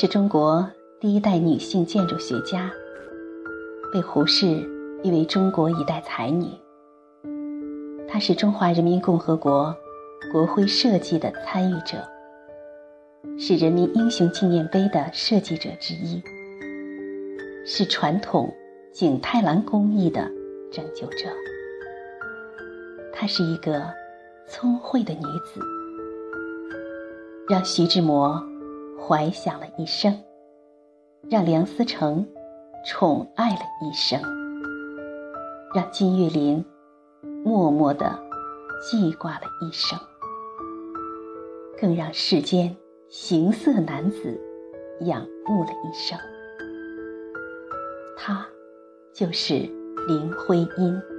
是中国第一代女性建筑学家，被胡适誉为中国一代才女。她是中华人民共和国国徽设计的参与者，是人民英雄纪念碑的设计者之一，是传统景泰蓝工艺的拯救者。她是一个聪慧的女子，让徐志摩怀想了一生，让梁思成宠爱了一生，让金岳霖默默的记挂了一生，更让世间行色男子仰慕了一生。他就是林徽因。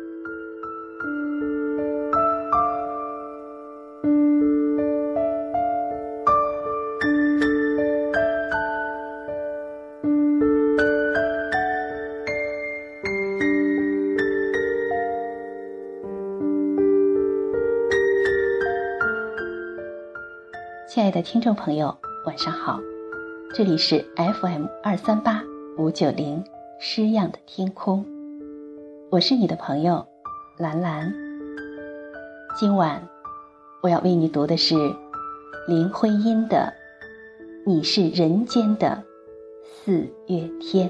亲爱的听众朋友，晚上好，这里是 FM 二三八五九零诗样的天空，我是你的朋友兰兰。今晚我要为你读的是林徽因的《你是人间的四月天》。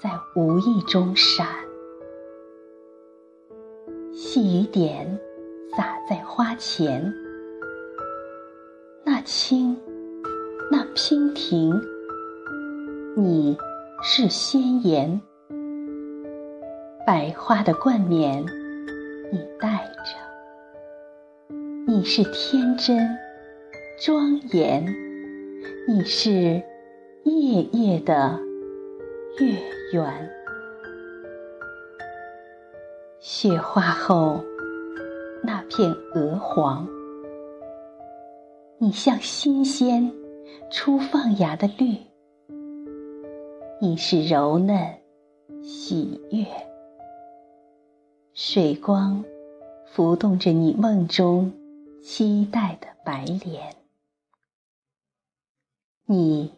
在无意中闪，细雨点洒在花前，那青，那娉婷，你是鲜艳，百花的冠冕你戴着，你是天真庄严，你是夜夜的月。圆，雪化后那片鹅黄，你像新鲜初放芽的绿，你是柔嫩喜悦，水光浮动着你梦中期待的白莲，你。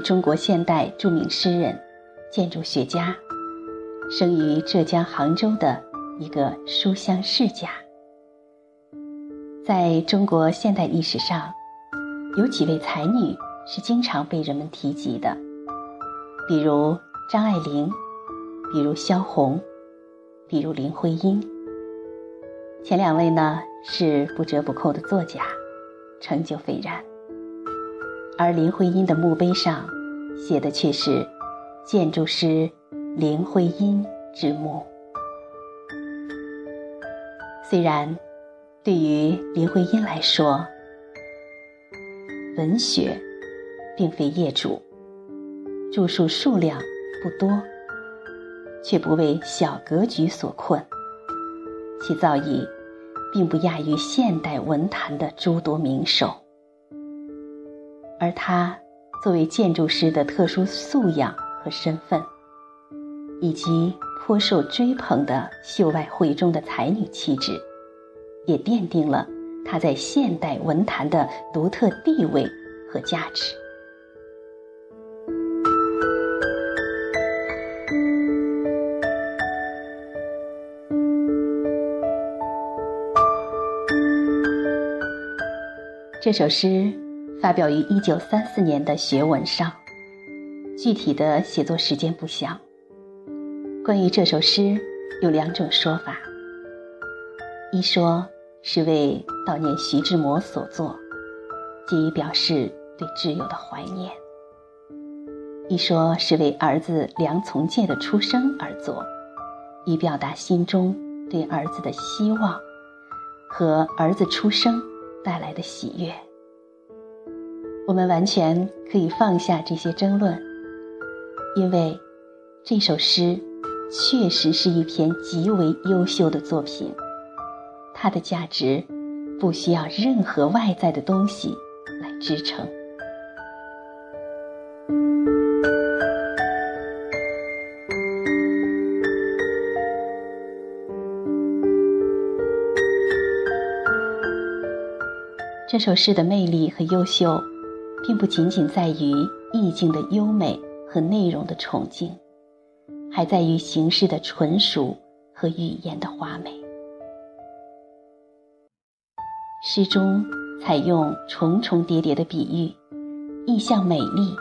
中国现代著名诗人、建筑学家，生于浙江杭州的一个书香世家。在中国现代历史上，有几位才女是经常被人们提及的，比如张爱玲，比如萧红，比如林徽因。前两位呢是不折不扣的作家，成就斐然。而林徽因的墓碑上写的却是“建筑师林徽因之墓”。虽然对于林徽因来说，文学并非业主，著述数量不多，却不为小格局所困，其造诣并不亚于现代文坛的诸多名手。而他作为建筑师的特殊素养和身份，以及颇受追捧的秀外慧中的才女气质，也奠定了她在现代文坛的独特地位和价值。这首诗发表于一九三四年的学文上，具体的写作时间不详。关于这首诗，有两种说法：一说是为悼念徐志摩所作，基于表示对挚友的怀念；一说是为儿子梁从诫的出生而作，以表达心中对儿子的希望和儿子出生带来的喜悦。我们完全可以放下这些争论，因为这首诗。确实是一篇极为优秀的作品，它的价值不需要任何外在的东西来支撑。这首诗的魅力和优秀，并不仅仅在于意境的优美和内容的崇敬。还在于形式的纯熟和语言的华美。诗中采用重重叠叠的比喻，意象美丽，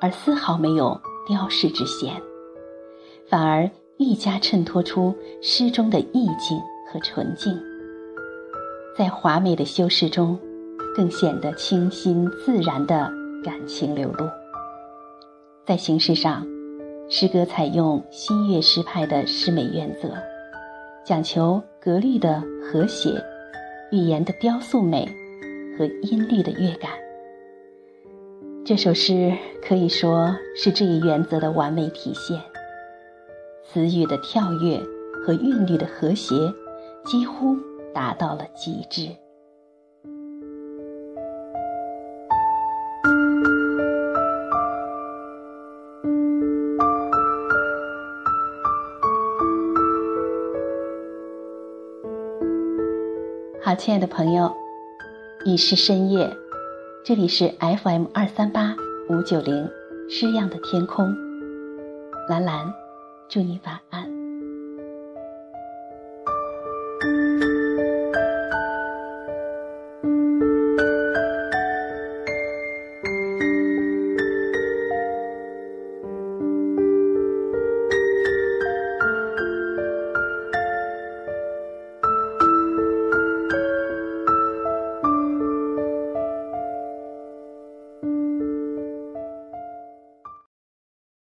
而丝毫没有雕饰之嫌，反而愈加衬托出诗中的意境和纯净。在华美的修饰中，更显得清新自然的感情流露。在形式上。诗歌采用新月诗派的诗美原则，讲求格律的和谐、语言的雕塑美和音律的乐感。这首诗可以说是这一原则的完美体现。词语的跳跃和韵律的和谐，几乎达到了极致。好，亲爱的朋友，已是深夜，这里是 FM 二三八五九零诗样的天空，兰兰，祝你晚安。